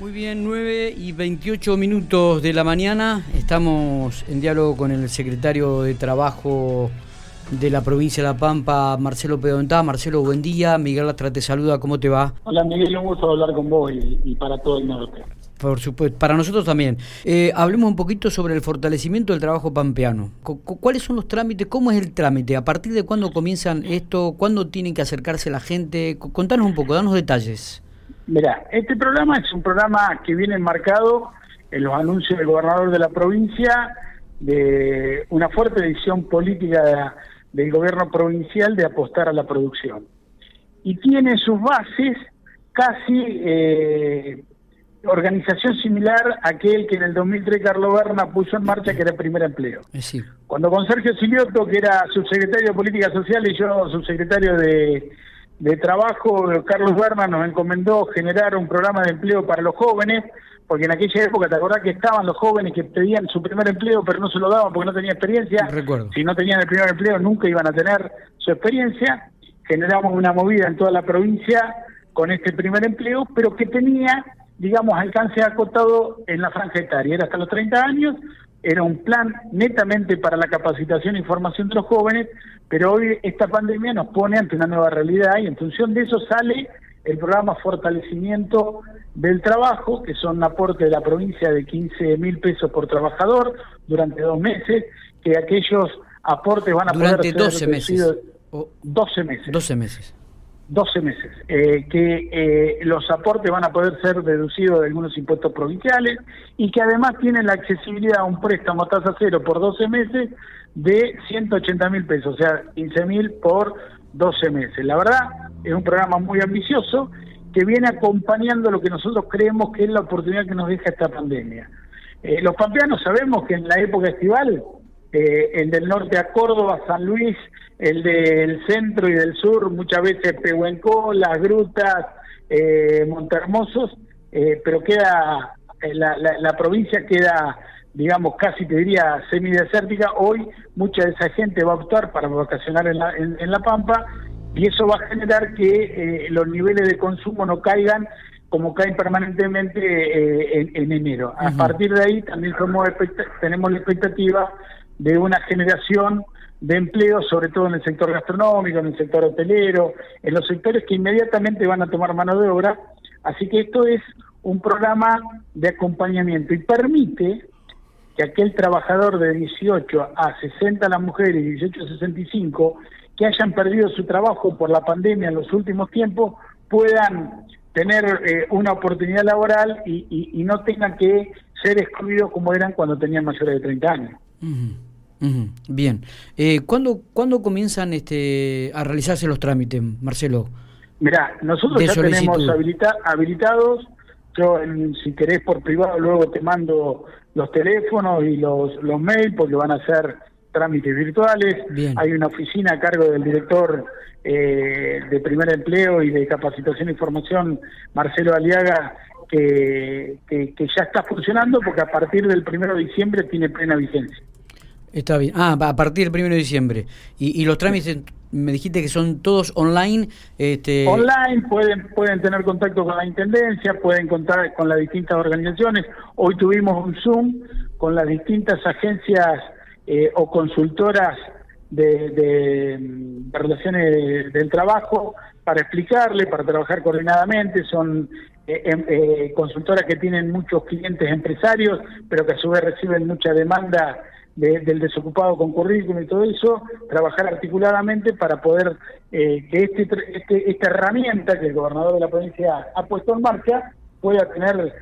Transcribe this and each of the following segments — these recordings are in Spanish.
Muy bien, 9 y 28 minutos de la mañana. Estamos en diálogo con el secretario de Trabajo de la provincia de La Pampa, Marcelo Pedontá. Marcelo, buen día. Miguel Lastra te saluda. ¿Cómo te va? Hola, Miguel. Un gusto hablar con vos y, para todo el norte. Por supuesto, para nosotros también. Eh, hablemos un poquito sobre el fortalecimiento del trabajo pampeano. ¿Cuáles son los trámites? ¿Cómo es el trámite? ¿A partir de cuándo comienzan esto? ¿Cuándo tienen que acercarse la gente? Contanos un poco, danos detalles. Mira, este programa es un programa que viene enmarcado en los anuncios del gobernador de la provincia de una fuerte decisión política del gobierno provincial de apostar a la producción. Y tiene sus bases casi eh, organización similar a aquel que en el 2003 Carlos Berna puso en marcha, que era el primer empleo. Cuando con Sergio Silioto, que era subsecretario de Política Social y yo subsecretario de, de Trabajo, Carlos Berna nos encomendó generar un programa de empleo para los jóvenes, porque en aquella época, ¿te acordás que estaban los jóvenes que pedían su primer empleo, pero no se lo daban porque no tenían experiencia? Recuerdo. Si no tenían el primer empleo, nunca iban a tener su experiencia. Generamos una movida en toda la provincia con este primer empleo, pero que tenía, digamos, alcance acotado en la franja etaria. Era hasta los 30 años, era un plan netamente para la capacitación e información de los jóvenes, pero hoy esta pandemia nos pone ante una nueva realidad y en función de eso sale el programa Fortalecimiento del Trabajo, que son un aporte de la provincia de 15 mil pesos por trabajador durante dos meses, que aquellos aportes van a durante poder 12 meses. 12 meses. 12 meses. 12 meses, eh, que eh, los aportes van a poder ser deducidos de algunos impuestos provinciales y que además tienen la accesibilidad a un préstamo a tasa cero por 12 meses de 180 mil pesos, o sea, 15 mil por 12 meses. La verdad, es un programa muy ambicioso que viene acompañando lo que nosotros creemos que es la oportunidad que nos deja esta pandemia. Eh, los pampeanos sabemos que en la época estival, eh, el del norte a Córdoba, San Luis, el del centro y del sur, muchas veces Pehuenco, las grutas, eh, Montermosos, eh, pero queda, la, la provincia queda digamos, casi te diría semidesértica, hoy mucha de esa gente va a optar para vacacionar en la, en, la Pampa y eso va a generar que eh, los niveles de consumo no caigan como caen permanentemente eh, en, enero. A partir de ahí también somos, tenemos la expectativa de una generación de empleo, sobre todo en el sector gastronómico, en el sector hotelero, en los sectores que inmediatamente van a tomar mano de obra. Así que esto es un programa de acompañamiento y permite que aquel trabajador de 18 a 60 las mujeres y 18 a 65 que hayan perdido su trabajo por la pandemia en los últimos tiempos puedan tener eh, una oportunidad laboral y, no tengan que ser excluidos como eran cuando tenían mayores de 30 años. Bien. Eh, ¿cuándo, ¿Cuándo comienzan este, a realizarse los trámites, Marcelo? Mirá, nosotros ya tenemos habilitados yo, si querés por privado, luego te mando los teléfonos y los, los mails porque van a ser trámites virtuales. Hay una oficina a cargo del director eh, de primer empleo y de capacitación e información, Marcelo Aliaga, que, que, ya está funcionando porque a partir del primero de diciembre tiene plena vigencia. Está bien. Ah, a partir del primero de diciembre. ¿Y, y los trámites me dijiste que son todos online. Este... Online, pueden, pueden tener contacto con la Intendencia, pueden contar con las distintas organizaciones. Hoy tuvimos un Zoom con las distintas agencias eh, o consultoras de, relaciones del trabajo para explicarle, para trabajar coordinadamente. Son eh, em, eh, consultoras que tienen muchos clientes empresarios, pero que a su vez reciben mucha demanda del desocupado con currículum y todo eso, trabajar articuladamente para poder eh, que este, este, esta herramienta que el gobernador de la provincia ha puesto en marcha pueda tener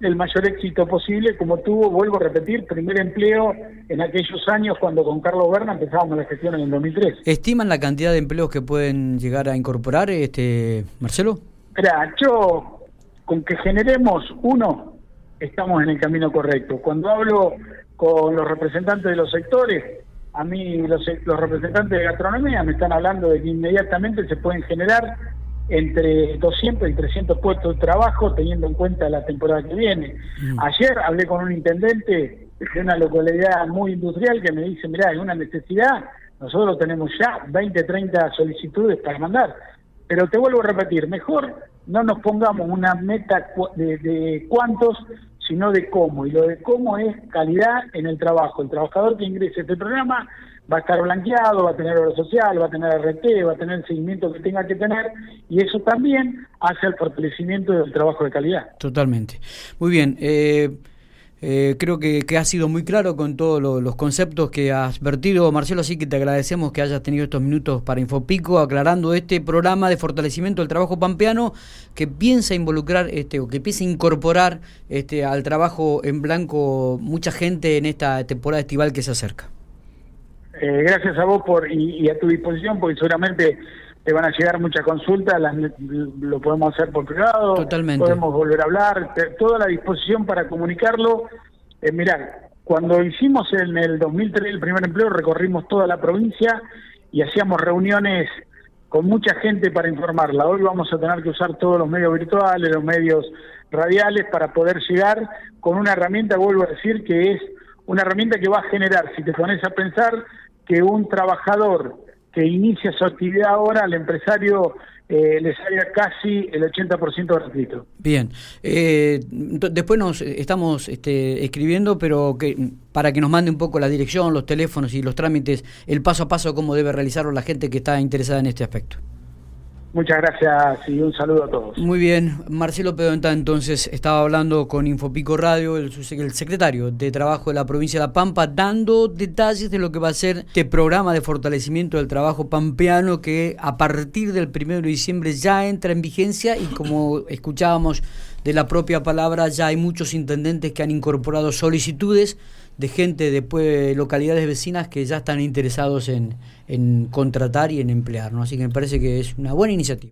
el mayor éxito posible, como tuvo, vuelvo a repetir, primer empleo en aquellos años cuando con Carlos Berna empezábamos la gestión en el 2003. ¿Estiman la cantidad de empleos que pueden llegar a incorporar, este Marcelo? Mira, yo con que generemos uno, estamos en el camino correcto. Cuando hablo con los representantes de los sectores. A mí los, representantes de gastronomía me están hablando de que inmediatamente se pueden generar entre 200 y 300 puestos de trabajo teniendo en cuenta la temporada que viene. Mm. Ayer hablé con un intendente de una localidad muy industrial que me dice, mira, hay una necesidad, nosotros tenemos ya 20, 30 solicitudes para mandar. Pero te vuelvo a repetir, mejor no nos pongamos una meta de, de cuántos, sino de cómo. Y lo de cómo es calidad en el trabajo. El trabajador que ingrese a este programa va a estar blanqueado, va a tener obra social, va a tener RT, va a tener el seguimiento que tenga que tener, y eso también hace el fortalecimiento del trabajo de calidad. Totalmente. Muy bien. Eh, eh, creo que, que, has sido muy claro con todos los conceptos que has vertido, Marcelo, así que te agradecemos que hayas tenido estos minutos para Infopico, aclarando este programa de fortalecimiento del trabajo pampeano que piensa involucrar este o que piensa incorporar este al trabajo en blanco mucha gente en esta temporada estival que se acerca. Eh, gracias a vos por y, a tu disposición, porque seguramente te van a llegar muchas consultas, lo podemos hacer por privado, Totalmente. podemos volver a hablar, toda la disposición para comunicarlo. Eh, mirá, cuando hicimos en el 2003 el primer empleo, recorrimos toda la provincia y hacíamos reuniones con mucha gente para informarla. Hoy vamos a tener que usar todos los medios virtuales, los medios radiales para poder llegar con una herramienta, vuelvo a decir, que es una herramienta que va a generar, si te pones a pensar, que un trabajador que inicia su actividad ahora, al empresario eh, le salga casi el 80% gratuito. Bien, eh, después nos estamos este, escribiendo, pero que para que nos mande un poco la dirección, los teléfonos y los trámites, el paso a paso, cómo debe realizarlo la gente que está interesada en este aspecto. Muchas gracias y un saludo a todos. Muy bien, Marcelo Pedonta entonces estaba hablando con Infopico Radio, el, el, secretario de Trabajo de la provincia de La Pampa, dando detalles de lo que va a ser este programa de fortalecimiento del trabajo pampeano que a partir del 1 de diciembre ya entra en vigencia y como escuchábamos de la propia palabra, ya hay muchos intendentes que han incorporado solicitudes de gente de localidades vecinas que ya están interesados en, en contratar y en emplear. ¿no? Así que me parece que es una buena iniciativa.